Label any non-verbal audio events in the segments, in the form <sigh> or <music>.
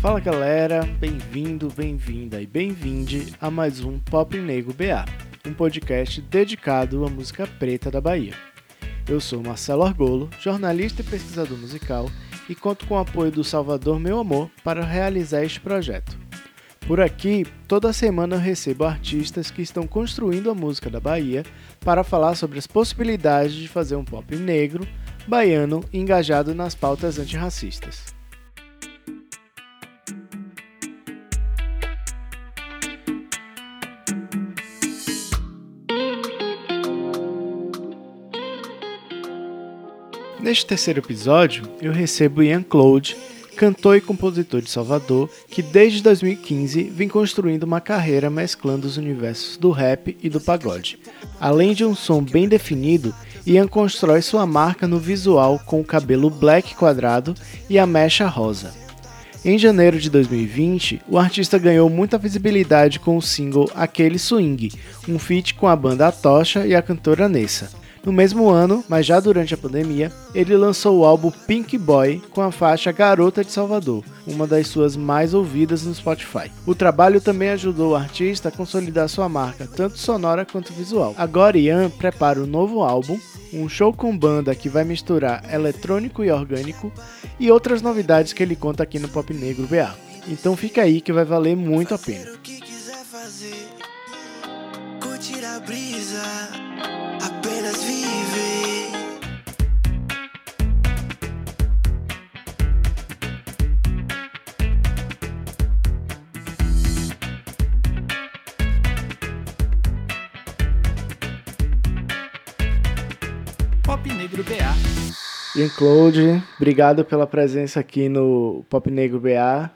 Fala galera, bem-vindo, bem-vinda e bem-vinde a mais um Pop Negro BA, um podcast dedicado à música preta da Bahia. Eu sou Marcelo Argolo, jornalista e pesquisador musical, e conto com o apoio do Salvador Meu Amor para realizar este projeto. Por aqui, toda semana eu recebo artistas que estão construindo a música da Bahia para falar sobre as possibilidades de fazer um pop negro, baiano engajado nas pautas antirracistas. Neste terceiro episódio, eu recebo Ian Claude, cantor e compositor de Salvador, que desde 2015 vem construindo uma carreira mesclando os universos do rap e do pagode. Além de um som bem definido, Ian constrói sua marca no visual com o cabelo black quadrado e a mecha rosa. Em janeiro de 2020, o artista ganhou muita visibilidade com o single Aquele Swing, um feat com a banda Tocha e a cantora Nessa. No mesmo ano, mas já durante a pandemia, ele lançou o álbum Pink Boy com a faixa Garota de Salvador, uma das suas mais ouvidas no Spotify. O trabalho também ajudou o artista a consolidar sua marca, tanto sonora quanto visual. Agora Ian prepara um novo álbum, um show com banda que vai misturar eletrônico e orgânico e outras novidades que ele conta aqui no Pop Negro BA. Então fica aí que vai valer muito a pena. Ian Claude, obrigado pela presença aqui no Pop Negro BA.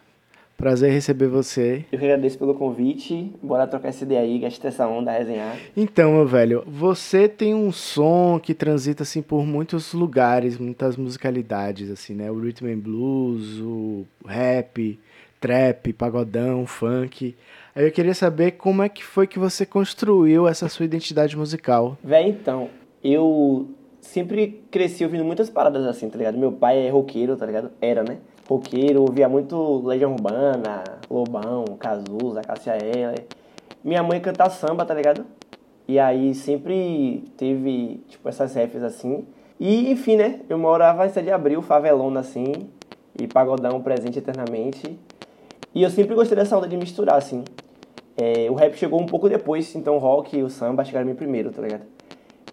Prazer receber você. Eu que agradeço pelo convite. Bora trocar essa ideia aí, gastar essa onda, resenhar. Então, meu velho, você tem um som que transita assim por muitos lugares, muitas musicalidades assim, né? O rhythm and blues, o rap, trap, pagodão, funk. Aí eu queria saber como é que foi que você construiu essa sua identidade musical. Véi, então, eu sempre cresci ouvindo muitas paradas assim, tá ligado? Meu pai é roqueiro, tá ligado? Era, né? roqueiro, ouvia muito Legião Urbana, Lobão, Cazuza, Cássia Eller. Minha mãe canta samba, tá ligado? E aí sempre teve, tipo, essas refs assim. E, enfim, né? Eu morava em 7 de abril, favelona assim, e pagodão presente eternamente. E eu sempre gostei dessa onda de misturar, assim. É, o rap chegou um pouco depois, então o rock e o samba chegaram primeiro, tá ligado?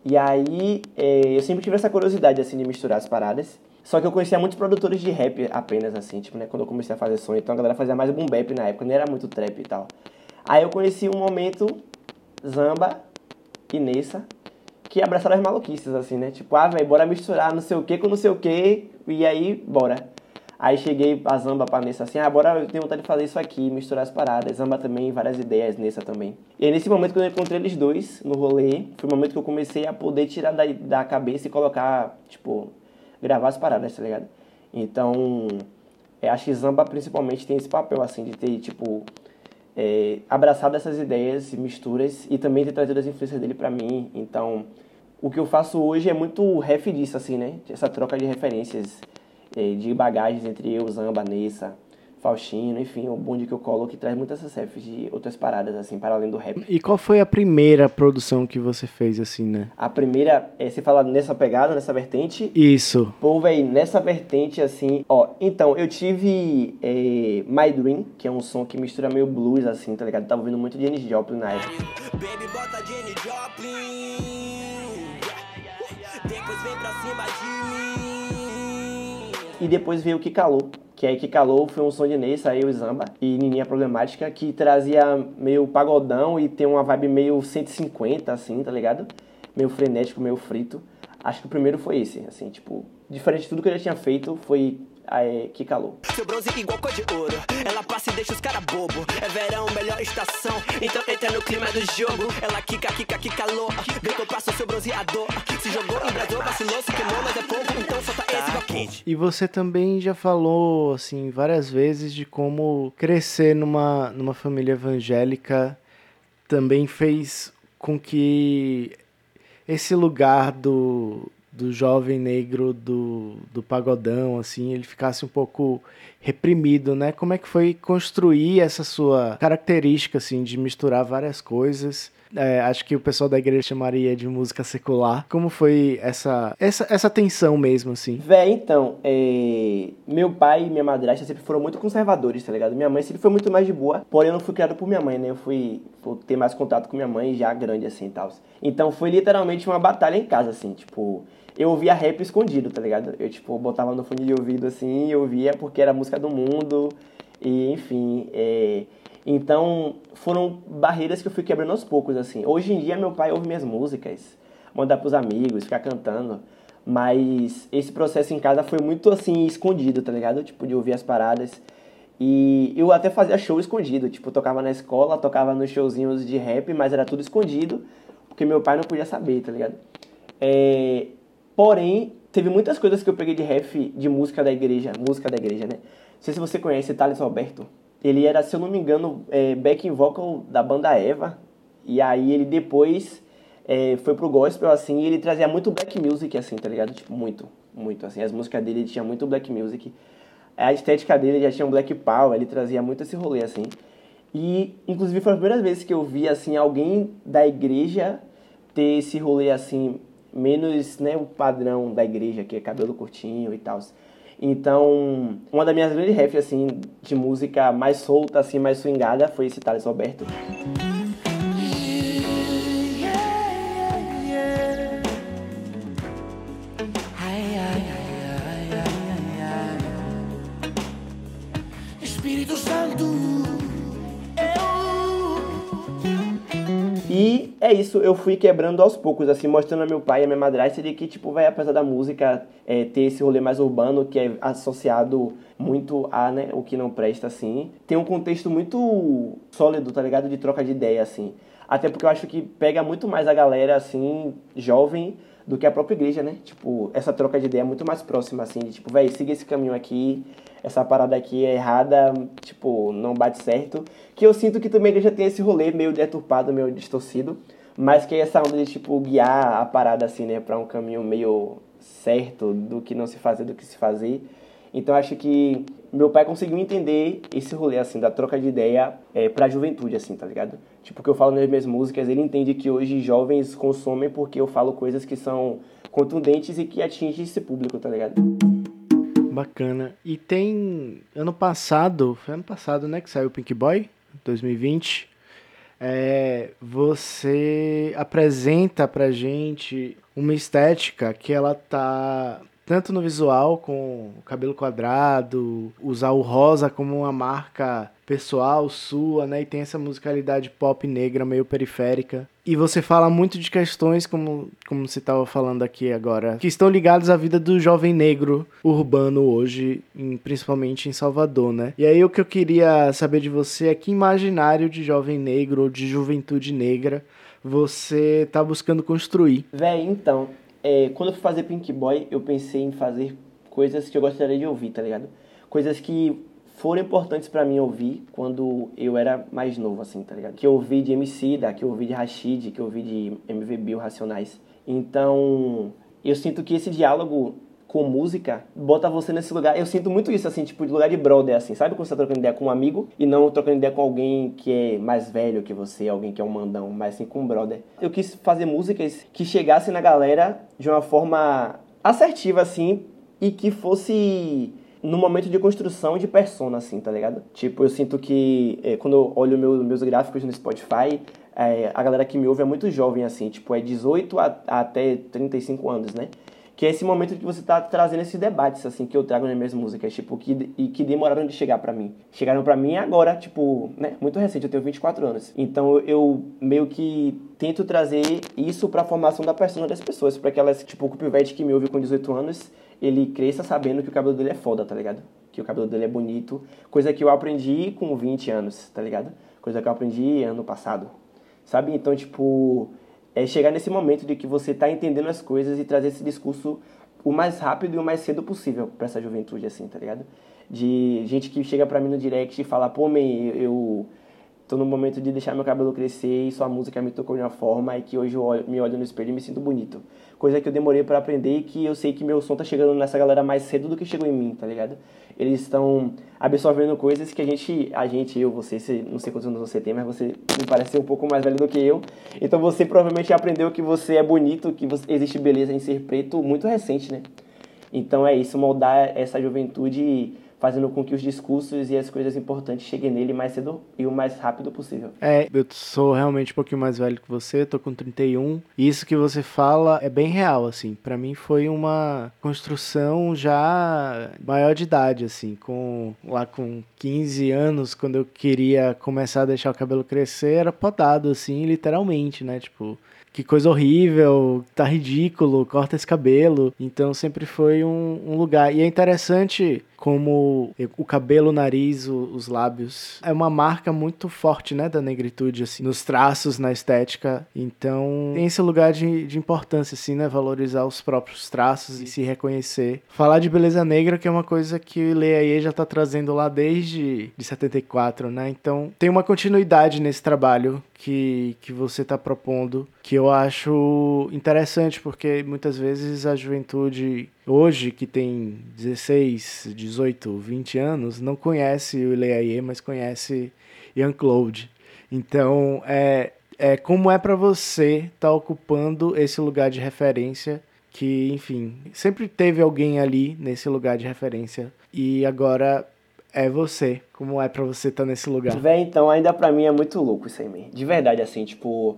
E aí é, eu sempre tive essa curiosidade, assim, de misturar as paradas. Só que eu conhecia muitos produtores de rap apenas, assim, tipo, né? Quando eu comecei a fazer som, então a galera fazia mais boom bap na época, não era muito trap e tal. Aí eu conheci um momento Zamba e Nessa, que abraçaram as maluquices, assim, né? Tipo, ah, velho, bora misturar não sei o que com não sei o que, e aí, bora. Aí cheguei a Zamba pra Nessa assim, ah, eu tenho vontade de fazer isso aqui, misturar as paradas. Zamba também, várias ideias, Nessa também. E aí, nesse momento, quando eu encontrei eles dois no rolê, foi o momento que eu comecei a poder tirar da, da cabeça e colocar, tipo, gravar as paradas, tá ligado? Então, é, acho que Zamba principalmente tem esse papel, assim, de ter, tipo, é, abraçado essas ideias, misturas e também ter trazido as influências dele para mim. Então, o que eu faço hoje é muito ref disso, assim, né? Essa troca de referências, de bagagens entre eu, Zamba, Nessa, Faustino, enfim, o bonde que eu colo que traz muitas refs de outras paradas, assim, para além do rap. E qual foi a primeira produção que você fez, assim, né? A primeira, é, você fala nessa pegada, nessa vertente? Isso. Pô, véi, nessa vertente, assim, ó, então, eu tive é, My Dream, que é um som que mistura meio blues, assim, tá ligado? Eu tava ouvindo muito de Janis Joplin na época. Baby, bota Janis Joplin, depois vem pra cima de mim. E depois veio o que calou que aí que calou foi um som de Nessa, aí o Zamba e Nininha Problemática, que trazia meio pagodão e tem uma vibe meio 150, assim, tá ligado? Meio frenético, meio frito. Acho que o primeiro foi esse, assim, tipo, diferente de tudo que eu já tinha feito, foi Aí, que calor. Seu bronze igual cor de ouro. Ela passa e deixa os cara bobo. É verão, melhor estação. Então entra no clima do jogo. Ela quica, quica, que calor. Que eu passo seu bronzeador. Se jogou, embrasou, vacilou, se queimou, mas é pouco. Então E você também já falou, assim, várias vezes de como crescer numa, numa família evangélica também fez com que esse lugar do do jovem negro do, do pagodão, assim, ele ficasse um pouco reprimido, né? Como é que foi construir essa sua característica, assim, de misturar várias coisas? É, acho que o pessoal da igreja chamaria de música secular. Como foi essa essa, essa tensão mesmo, assim? Vé, então, é... meu pai e minha madrasta sempre foram muito conservadores, tá ligado? Minha mãe sempre foi muito mais de boa, porém eu não fui criado por minha mãe, né? Eu fui, fui ter mais contato com minha mãe já grande, assim, e tal. Então foi literalmente uma batalha em casa, assim, tipo eu ouvia rap escondido, tá ligado? Eu, tipo, botava no fone de ouvido assim, eu ouvia porque era música do mundo, e enfim. É... Então, foram barreiras que eu fui quebrando aos poucos, assim. Hoje em dia, meu pai ouve minhas músicas, manda pros amigos, fica cantando. Mas esse processo em casa foi muito, assim, escondido, tá ligado? Tipo, de ouvir as paradas. E eu até fazia show escondido, tipo, tocava na escola, tocava nos showzinhos de rap, mas era tudo escondido, porque meu pai não podia saber, tá ligado? É, Porém, teve muitas coisas que eu peguei de ref de música da igreja, música da igreja, né? Não sei se você conhece Thales Roberto. Ele era, se eu não me engano, é, backing vocal da banda Eva. E aí ele depois é, foi pro gospel, assim, e ele trazia muito black music, assim, tá ligado? Tipo, muito, muito, assim. As músicas dele tinha muito black music. A estética dele já tinha um black power, ele trazia muito esse rolê, assim. E, inclusive, foi a primeira vez que eu vi, assim, alguém da igreja ter esse rolê, assim, menos né, o padrão da igreja, que é cabelo curtinho e tal. Então, uma das minhas grandes refs, assim, de música mais solta, assim, mais swingada, foi esse Thales Roberto. É isso, eu fui quebrando aos poucos, assim, mostrando a meu pai e a minha madrasta de que, tipo, vai, apesar da música é, ter esse rolê mais urbano, que é associado muito a, né, o que não presta, assim, tem um contexto muito sólido, tá ligado? De troca de ideia, assim. Até porque eu acho que pega muito mais a galera, assim, jovem, do que a própria igreja, né? Tipo, essa troca de ideia é muito mais próxima, assim, de tipo, velho, siga esse caminho aqui, essa parada aqui é errada, tipo, não bate certo. Que eu sinto que também a igreja tem esse rolê meio deturpado, meio distorcido, mas que essa onda de, tipo, guiar a parada, assim, né, pra um caminho meio certo do que não se fazer, do que se fazer. Então acho que meu pai conseguiu entender esse rolê, assim, da troca de ideia é, pra juventude, assim, tá ligado? Tipo, o que eu falo nas minhas músicas, ele entende que hoje jovens consomem porque eu falo coisas que são contundentes e que atingem esse público, tá ligado? Bacana. E tem. Ano passado, foi ano passado, né, que saiu o Pink Boy, 2020. É, você apresenta pra gente uma estética que ela tá tanto no visual, com o cabelo quadrado, usar o rosa como uma marca pessoal sua, né? E tem essa musicalidade pop negra meio periférica. E você fala muito de questões, como, como você estava falando aqui agora, que estão ligadas à vida do jovem negro urbano hoje, em, principalmente em Salvador, né? E aí o que eu queria saber de você é que imaginário de jovem negro ou de juventude negra você tá buscando construir. Véi, então, é, quando eu fui fazer Pink Boy, eu pensei em fazer coisas que eu gostaria de ouvir, tá ligado? Coisas que foram importantes para mim ouvir quando eu era mais novo, assim, tá ligado? Que eu ouvi de MC, da, que eu ouvi de Rashid, que eu ouvi de MV Bill, Racionais. Então, eu sinto que esse diálogo com música bota você nesse lugar. Eu sinto muito isso, assim, tipo, de lugar de brother, assim. Sabe quando você tá trocando ideia com um amigo e não trocando ideia com alguém que é mais velho que você, alguém que é um mandão, mas assim, com um brother. Eu quis fazer músicas que chegassem na galera de uma forma assertiva, assim, e que fosse no momento de construção de persona, assim, tá ligado? Tipo, eu sinto que é, quando eu olho meu, meus gráficos no Spotify, é, a galera que me ouve é muito jovem, assim, tipo, é 18 a, até 35 anos, né? que é esse momento que você está trazendo esses debates assim que eu trago nas minhas músicas, tipo, que e que demoraram de chegar para mim. Chegaram para mim agora, tipo, né, muito recente, eu tenho 24 anos. Então eu meio que tento trazer isso para a formação da persona das pessoas, para que elas, tipo, o pivete que me ouve com 18 anos, ele cresça sabendo que o cabelo dele é foda, tá ligado? Que o cabelo dele é bonito, coisa que eu aprendi com 20 anos, tá ligado? Coisa que eu aprendi ano passado. Sabe? Então, tipo, é chegar nesse momento de que você está entendendo as coisas e trazer esse discurso o mais rápido e o mais cedo possível para essa juventude, assim, tá ligado? De gente que chega para mim no direct e fala, pô, man, eu, tô no momento de deixar meu cabelo crescer e sua música me tocou de uma forma e que hoje eu olho, me olho no espelho e me sinto bonito. Coisa que eu demorei para aprender e que eu sei que meu som tá chegando nessa galera mais cedo do que chegou em mim, tá ligado? Eles estão absorvendo coisas que a gente, a gente, eu, você, não sei quantos anos você tem, mas você me parece um pouco mais velho do que eu. Então você provavelmente aprendeu que você é bonito, que você, existe beleza em ser preto muito recente, né? Então é isso, moldar essa juventude fazendo com que os discursos e as coisas importantes cheguem nele mais cedo e o mais rápido possível. É, eu sou realmente um pouquinho mais velho que você, tô com 31, e isso que você fala é bem real, assim. para mim foi uma construção já maior de idade, assim, com lá com 15 anos, quando eu queria começar a deixar o cabelo crescer, era podado, assim, literalmente, né? Tipo, que coisa horrível, tá ridículo, corta esse cabelo. Então sempre foi um, um lugar. E é interessante como o cabelo, o nariz, os lábios. É uma marca muito forte, né, da negritude, assim, nos traços, na estética. Então, tem esse lugar de, de importância, assim, né, valorizar os próprios traços e se reconhecer. Falar de beleza negra, que é uma coisa que o Leaie já tá trazendo lá desde de 74, né, então tem uma continuidade nesse trabalho que, que você está propondo, que eu acho interessante, porque muitas vezes a juventude hoje, que tem 16, 18, 20 anos, não conhece o Ileaie, mas conhece Ian Claude. Então, é, é como é para você estar tá ocupando esse lugar de referência que, enfim, sempre teve alguém ali nesse lugar de referência e agora é você. Como é para você estar tá nesse lugar? Véi, então, ainda para mim é muito louco isso aí, man. De verdade, assim, tipo,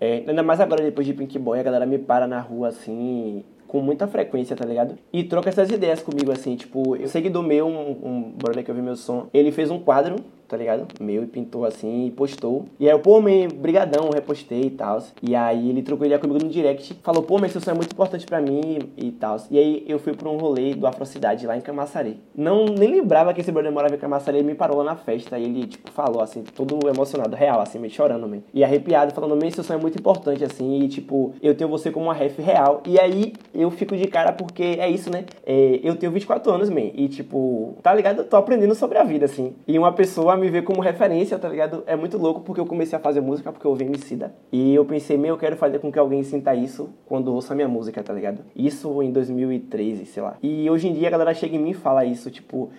é, ainda mais agora depois de Pink Boy, a galera me para na rua assim com muita frequência, tá ligado? E troca essas ideias comigo, assim, tipo, eu seguidor meu, um, um brother que ouviu meu som, ele fez um quadro tá ligado? Meu, e pintou assim e postou. E aí eu, pô, man, brigadão, repostei e tal. E aí ele trocou ideia comigo no direct, falou, pô, mas isso é muito importante pra mim e tal. E aí eu fui pra um rolê do Afrocidade lá em Camaçari. Não, nem lembrava que esse brother morava em Camaçari, ele me parou lá na festa e ele, tipo, falou assim, todo emocionado, real, assim, meio chorando, man. E arrepiado, falando, man, seu sonho é muito importante, assim, e tipo, eu tenho você como uma ref real. E aí eu fico de cara porque é isso, né? É, eu tenho 24 anos, man, e tipo, tá ligado? Eu tô aprendendo sobre a vida, assim. E uma pessoa me ver como referência, tá ligado? É muito louco porque eu comecei a fazer música porque eu ouvi Emicida. E eu pensei, meu, eu quero fazer com que alguém sinta isso quando ouça minha música, tá ligado? Isso em 2013, sei lá. E hoje em dia a galera chega em mim e fala isso, tipo...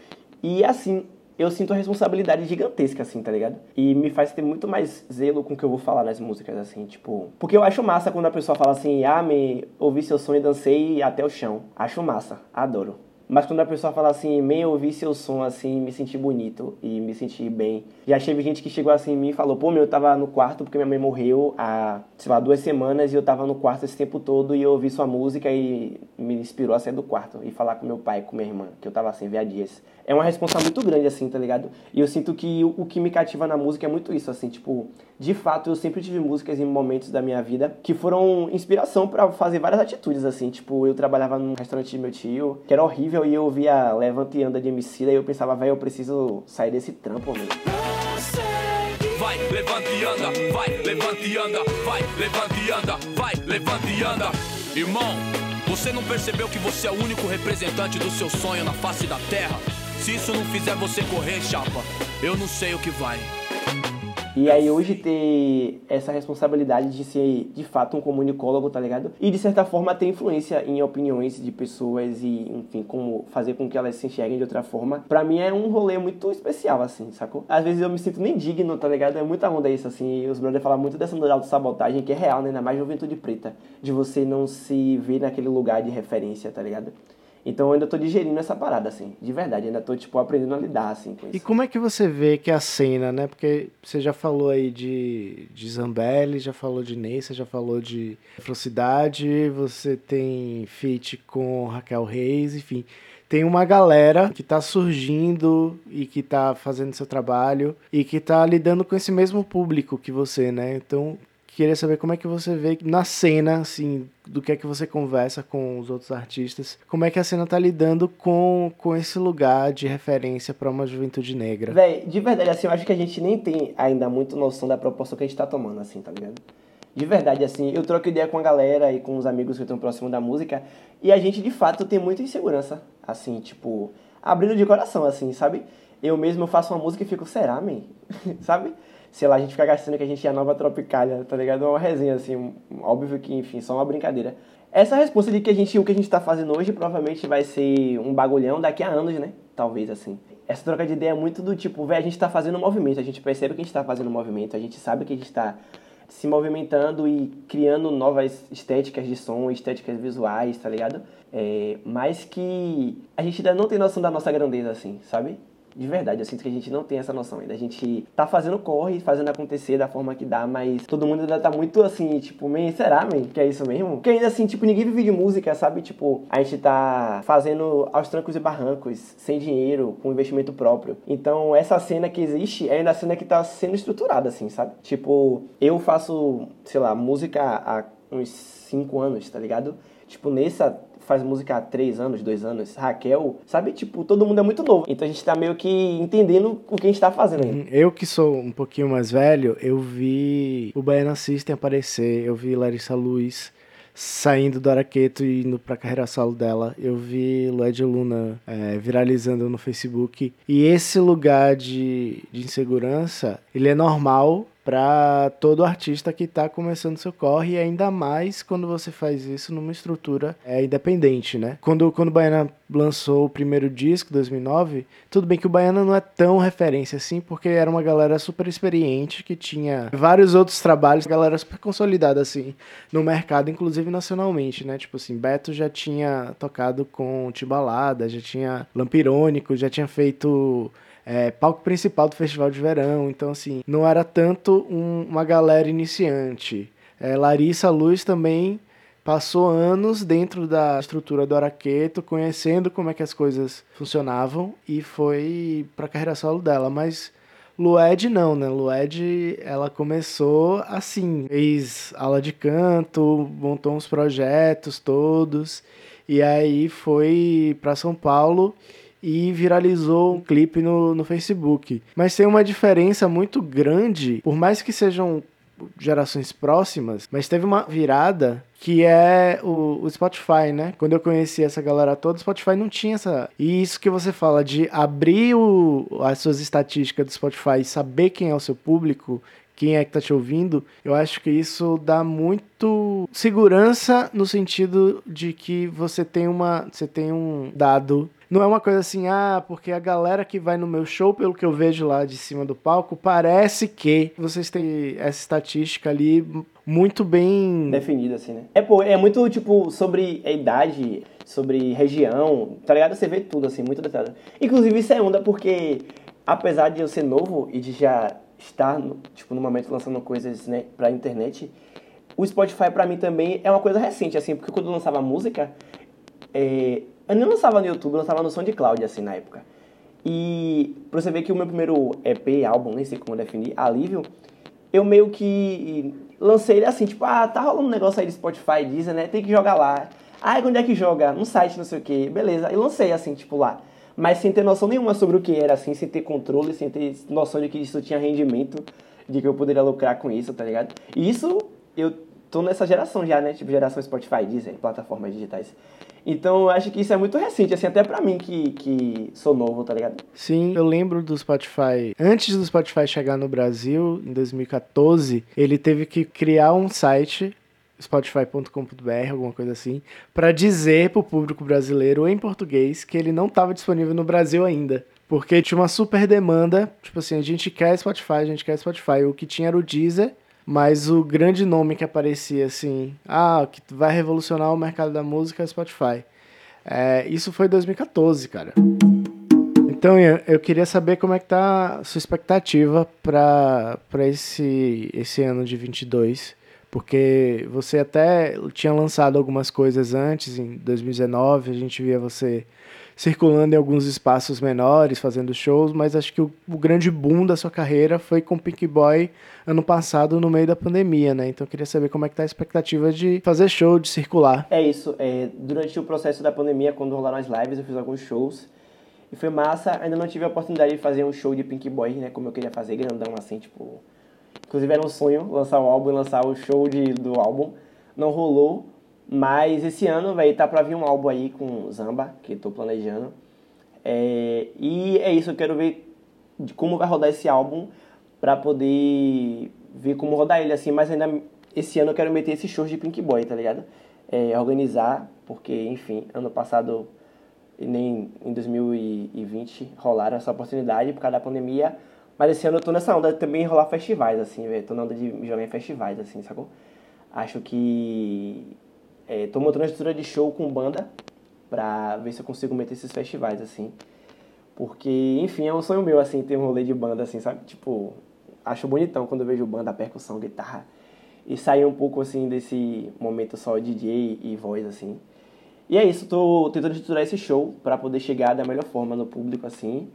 E assim, eu sinto a responsabilidade gigantesca, assim, tá ligado? E me faz ter muito mais zelo com o que eu vou falar nas músicas, assim, tipo... Porque eu acho massa quando a pessoa fala assim, ah, me ouvi seu sonho e dancei até o chão. Acho massa, adoro. Mas quando a pessoa fala assim, meio eu ouvi seu som assim, me senti bonito e me senti bem. Já teve gente que chegou assim em mim e falou, pô, meu, eu tava no quarto porque minha mãe morreu há, sei lá, duas semanas e eu tava no quarto esse tempo todo e eu ouvi sua música e me inspirou a sair do quarto e falar com meu pai, com minha irmã, que eu tava assim, via dias. É uma resposta muito grande, assim, tá ligado? E eu sinto que o, o que me cativa na música é muito isso, assim, tipo, de fato, eu sempre tive músicas em momentos da minha vida que foram inspiração para fazer várias atitudes, assim. Tipo, eu trabalhava num restaurante de meu tio, que era horrível, e eu via Levanta e Anda de MC, e eu pensava, velho, eu preciso sair desse trampo, mesmo. Vai, levanta e anda, vai, levanta e anda, vai, levanta e anda, vai, levanta e anda. Irmão, você não percebeu que você é o único representante do seu sonho na face da terra? Se isso não fizer você correr, chapa, eu não sei o que vai. E aí hoje ter essa responsabilidade de ser de fato um comunicólogo, tá ligado? E de certa forma ter influência em opiniões de pessoas e, enfim, como fazer com que elas se enxerguem de outra forma, pra mim é um rolê muito especial, assim, sacou? Às vezes eu me sinto nem digno, tá ligado? É muita onda isso, assim, e os brothers falam muito dessa de sabotagem que é real, né? Ainda mais juventude preta, de você não se ver naquele lugar de referência, tá ligado? Então eu ainda tô digerindo essa parada, assim, de verdade, ainda tô, tipo, aprendendo a lidar, assim, com isso. E como é que você vê que a cena, né, porque você já falou aí de, de Zambelli, já falou de Neysa, já falou de Afrocidade, você tem feat com Raquel Reis, enfim, tem uma galera que tá surgindo e que tá fazendo seu trabalho e que tá lidando com esse mesmo público que você, né, então queria saber como é que você vê na cena, assim, do que é que você conversa com os outros artistas, como é que a cena tá lidando com, com esse lugar de referência para uma juventude negra. Véi, de verdade, assim, eu acho que a gente nem tem ainda muito noção da proporção que a gente tá tomando, assim, tá ligado? De verdade, assim, eu troco ideia com a galera e com os amigos que estão próximo da música, e a gente, de fato, tem muita insegurança, assim, tipo, abrindo de coração, assim, sabe? Eu mesmo faço uma música e fico, será, man? <laughs> sabe? Sei lá, a gente fica gastando que a gente é a nova Tropicália, tá ligado? Uma resenha, assim, óbvio que, enfim, só uma brincadeira. Essa resposta de que a gente, o que a gente tá fazendo hoje provavelmente vai ser um bagulhão daqui a anos, né? Talvez, assim. Essa troca de ideia é muito do tipo, velho, a gente tá fazendo um movimento, a gente percebe que a gente tá fazendo um movimento, a gente sabe que a gente tá se movimentando e criando novas estéticas de som, estéticas visuais, tá ligado? É, mas que a gente ainda não tem noção da nossa grandeza, assim, sabe? De verdade, eu sinto que a gente não tem essa noção ainda. A gente tá fazendo corre, fazendo acontecer da forma que dá, mas todo mundo ainda tá muito assim, tipo, man, será, man, que é isso mesmo? Porque ainda assim, tipo, ninguém vive de música, sabe? Tipo, a gente tá fazendo aos trancos e barrancos, sem dinheiro, com investimento próprio. Então, essa cena que existe é ainda a cena que tá sendo estruturada, assim, sabe? Tipo, eu faço, sei lá, música há uns 5 anos, tá ligado? Tipo, nessa faz música há três anos, dois anos, Raquel, sabe? Tipo, todo mundo é muito novo. Então a gente tá meio que entendendo o que a gente tá fazendo ainda. Uhum. Eu que sou um pouquinho mais velho, eu vi o Baiana System aparecer, eu vi Larissa Luz saindo do Araqueto e indo pra carreira solo dela. Eu vi Lued Luna é, viralizando no Facebook. E esse lugar de, de insegurança, ele é normal para todo artista que está começando seu corre, e ainda mais quando você faz isso numa estrutura é, independente, né? Quando, quando o Baiana lançou o primeiro disco, 2009, tudo bem que o Baiana não é tão referência assim, porque era uma galera super experiente, que tinha vários outros trabalhos, galera super consolidada assim, no mercado, inclusive nacionalmente, né? Tipo assim, Beto já tinha tocado com Tibalada, já tinha Lampirônico, já tinha feito é, palco principal do festival de verão. Então, assim, não era tanto um, uma galera iniciante. É, Larissa Luz também passou anos dentro da estrutura do Araqueto, conhecendo como é que as coisas funcionavam e foi para a carreira solo dela, mas Lued não, né? Lued, ela começou assim, fez aula de canto, montou uns projetos todos e aí foi para São Paulo e viralizou um clipe no, no Facebook. Mas tem uma diferença muito grande, por mais que sejam gerações próximas, mas teve uma virada que é o, o, Spotify, né? Quando eu conheci essa galera toda, o Spotify não tinha essa. E isso que você fala de abrir o, as suas estatísticas do Spotify e saber quem é o seu público, quem é que tá te ouvindo, eu acho que isso dá muito segurança no sentido de que você tem uma, você tem um dado não é uma coisa assim, ah, porque a galera que vai no meu show, pelo que eu vejo lá de cima do palco, parece que vocês têm essa estatística ali muito bem definida, assim, né? É, pô, é muito, tipo, sobre a idade, sobre região, tá ligado? Você vê tudo, assim, muito detalhado. Inclusive, isso é onda porque, apesar de eu ser novo e de já estar, tipo, no momento lançando coisas, né, pra internet, o Spotify pra mim também é uma coisa recente, assim, porque quando eu lançava música, é, eu não lançava no YouTube, eu lançava no SoundCloud, assim, na época. E pra você ver que o meu primeiro EP, álbum, nem sei como definir, Alívio, eu meio que lancei ele assim, tipo, ah, tá rolando um negócio aí de Spotify, Deezer, né? Tem que jogar lá. Ah, onde é que joga? No site, não sei o que. Beleza. E lancei assim, tipo, lá. Mas sem ter noção nenhuma sobre o que era, assim, sem ter controle, sem ter noção de que isso tinha rendimento, de que eu poderia lucrar com isso, tá ligado? E isso eu tô nessa geração já, né? Tipo, geração Spotify, Deezer, plataformas digitais. Então eu acho que isso é muito recente, assim, até pra mim que, que sou novo, tá ligado? Sim, eu lembro do Spotify. Antes do Spotify chegar no Brasil, em 2014, ele teve que criar um site spotify.com.br, alguma coisa assim, para dizer pro público brasileiro em português que ele não estava disponível no Brasil ainda. Porque tinha uma super demanda, tipo assim, a gente quer Spotify, a gente quer Spotify. O que tinha era o Deezer mas o grande nome que aparecia assim, ah, que vai revolucionar o mercado da música é Spotify. É, isso foi 2014, cara. Então, eu, eu queria saber como é que tá a sua expectativa para esse, esse ano de 22, porque você até tinha lançado algumas coisas antes, em 2019, a gente via você circulando em alguns espaços menores, fazendo shows, mas acho que o, o, grande boom da sua carreira foi com Pink Boy ano passado, no meio da pandemia, né? Então eu queria saber como é que tá a expectativa de fazer show, de circular. É isso. É, durante o processo da pandemia, quando rolaram as lives, eu fiz alguns shows. E foi massa. Ainda não tive a oportunidade de fazer um show de Pink Boy, né? Como eu queria fazer, grandão assim, tipo... Inclusive era um sonho lançar o álbum e lançar o show de, do álbum. Não rolou. Mas esse ano, vai tá pra vir um álbum aí com Zamba, que tô planejando. É, e é isso, eu quero ver de como vai rodar esse álbum pra poder ver como rodar ele, assim, mas ainda esse ano eu quero meter esses shows de Pink Boy, tá ligado? É, organizar, porque, enfim, ano passado nem em 2020 rolaram essa oportunidade por causa da pandemia, mas esse ano eu tô nessa onda de também rolar festivais, assim, velho, tô na onda de jogar em festivais, assim, sacou? Acho que é, tô montando uma estrutura de show com banda pra ver se eu consigo meter esses festivais, assim. Porque, enfim, é um sonho meu, assim, ter um rolê de banda, assim, sabe? Tipo, acho bonitão quando eu vejo banda, percussão, guitarra. E sair um pouco, assim, desse momento só DJ e voz, assim. E é isso, tô tentando estruturar esse show para poder chegar da melhor forma no público, assim.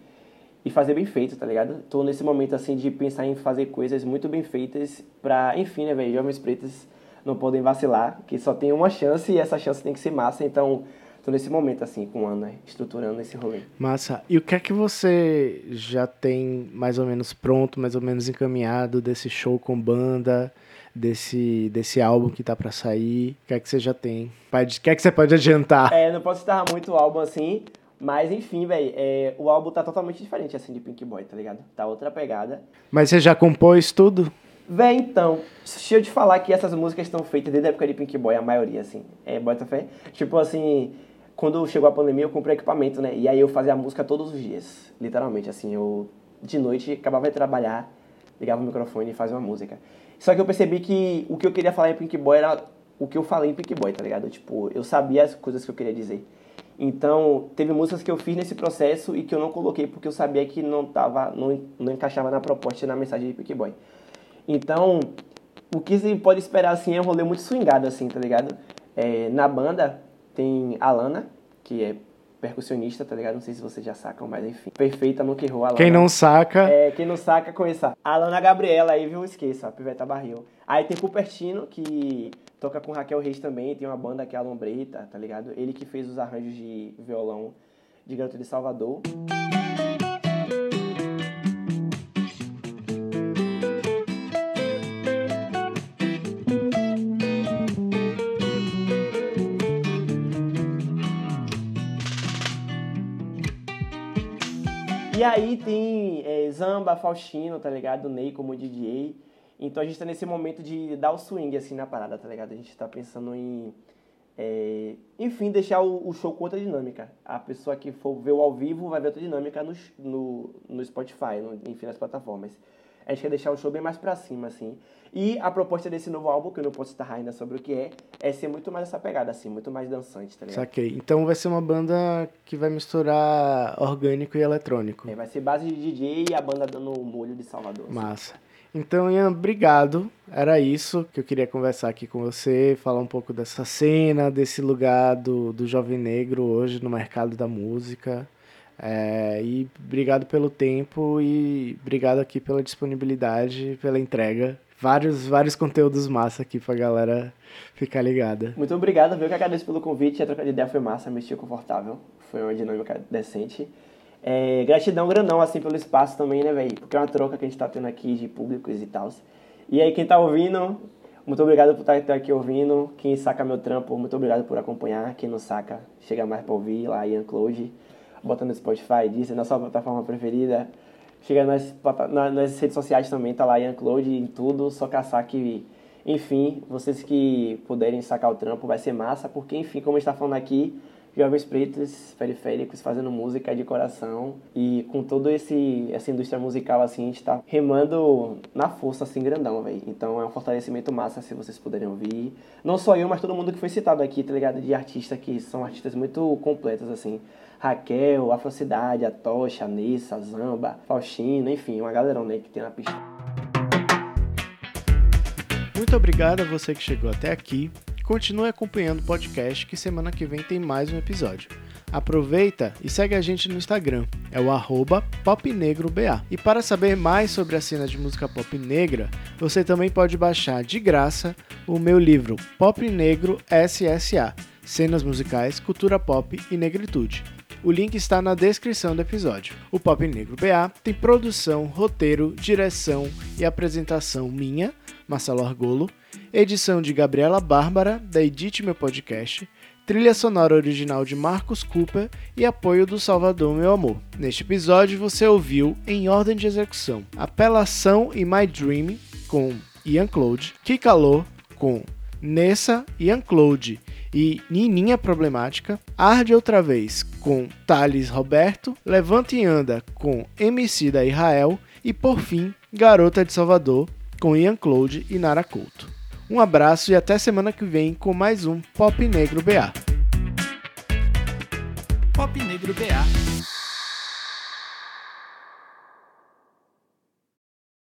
E fazer bem feito, tá ligado? Tô nesse momento, assim, de pensar em fazer coisas muito bem feitas pra, enfim, né, velho? Jovens pretos não podem vacilar, que só tem uma chance e essa chance tem que ser massa, então tô nesse momento, assim, com o Ana, estruturando esse rolê. Massa. E o que é que você já tem mais ou menos pronto, mais ou menos encaminhado desse show com banda, desse, desse álbum que tá para sair? O que é que você já tem? O que é que você pode adiantar? É, não posso citar muito o álbum assim, mas enfim, velho, é, o álbum tá totalmente diferente, assim, de Pink Boy, tá ligado? Tá outra pegada. Mas você já compôs tudo? Véi, então, deixa eu te falar que essas músicas estão feitas desde a época de Pink Boy, a maioria, assim. É, bota fé. Tipo assim, quando chegou a pandemia, eu comprei equipamento, né? E aí eu fazia a música todos os dias, literalmente, assim. Eu, de noite, acabava de trabalhar, ligava o microfone e fazia uma música. Só que eu percebi que o que eu queria falar em Pink Boy era o que eu falei em Pink Boy, tá ligado? Tipo, eu sabia as coisas que eu queria dizer. Então, teve músicas que eu fiz nesse processo e que eu não coloquei porque eu sabia que não tava, não, não encaixava na proposta e na mensagem de Pink Boy. Então, o que se pode esperar, assim, é um rolê muito swingado, assim, tá ligado? É, na banda tem a Lana, que é percussionista, tá ligado? Não sei se vocês já sacam, mas enfim. Perfeita no que errou a Lana. Quem não saca. É, quem não saca, conheça. A Lana Gabriela aí, viu? Esqueça, a Piveta Barril. Aí tem Cupertino, que toca com Raquel Reis também, tem uma banda que é a Lombreta, tá ligado? Ele que fez os arranjos de violão de Garoto de Salvador. E aí tem é, Zamba, Faustino, tá ligado? Ney como DJ. Então a gente tá nesse momento de dar o swing assim na parada, tá ligado? A gente tá pensando em. É, enfim, deixar o, o, show com outra dinâmica. A pessoa que for ver o ao vivo vai ver outra dinâmica no, no, no Spotify, no, enfim, nas plataformas. A gente quer deixar o show bem mais pra cima, assim. E a proposta desse novo álbum, que eu não posso estar ainda sobre o que é, é ser muito mais essa pegada, assim, muito mais dançante, tá ligado? Saquei. Então vai ser uma banda que vai misturar orgânico e eletrônico. É, vai ser base de DJ e a banda dando o molho de Salvador. Assim. Massa. Então, Ian, obrigado. Era isso que eu queria conversar aqui com você, falar um pouco dessa cena, desse lugar do, do jovem negro hoje no mercado da música. É, e obrigado pelo tempo e obrigado aqui pela disponibilidade, pela entrega. Vários, vários conteúdos massa aqui pra galera ficar ligada. Muito obrigado, viu? Que agradeço pelo convite. A troca de ideia foi massa, me confortável. Foi uma dinâmica decente. É, gratidão grandão, assim, pelo espaço também, né, velho? Porque é uma troca que a gente tá tendo aqui de públicos e tal. E aí, quem tá ouvindo, muito obrigado por estar aqui ouvindo. Quem saca meu trampo, muito obrigado por acompanhar. Quem não saca, chega mais pra ouvir lá, Ian Close botando no Spotify, Deezer, na sua plataforma preferida. Chega nas, nas redes sociais também, tá lá Claude em tudo, só caçar que, enfim, vocês que puderem sacar o trampo vai ser massa, porque, enfim, como a gente tá falando aqui, jovens pretos, periféricos, fazendo música de coração e com toda essa indústria musical, assim, a gente tá remando na força, assim, grandão, velho. Então é um fortalecimento massa se vocês puderem ouvir. Não só eu, mas todo mundo que foi citado aqui, tá ligado? De artistas que são artistas muito completos, assim. Raquel, Afrocidade, Tocha, Nessa, Zamba, Faustino, enfim, uma galerona aí que tem na pista. Muito obrigado a você que chegou até aqui. Continue acompanhando o podcast que semana que vem tem mais um episódio. Aproveita e segue a gente no Instagram, é o popnegroba. E para saber mais sobre a cena de música pop negra, você também pode baixar de graça o meu livro Pop Negro SSA, Cenas Musicais, Cultura Pop e Negritude o link está na descrição do episódio. O Pop Negro BA tem produção, roteiro, direção e apresentação minha, Marcelo Argolo, edição de Gabriela Bárbara, da Edite Meu Podcast, trilha sonora original de Marcos Cooper e apoio do Salvador Meu Amor. Neste episódio você ouviu, em ordem de execução, Apelação e My Dream com Ian Claude, Que Calor com Nessa, Ian Claude e Nininha Problemática, Arde Outra Vez com Thales Roberto, Levante e Anda com MC da Israel e por fim Garota de Salvador com Ian Claude e Nara Couto. Um abraço e até semana que vem com mais um Pop Negro BA. Pop Negro BA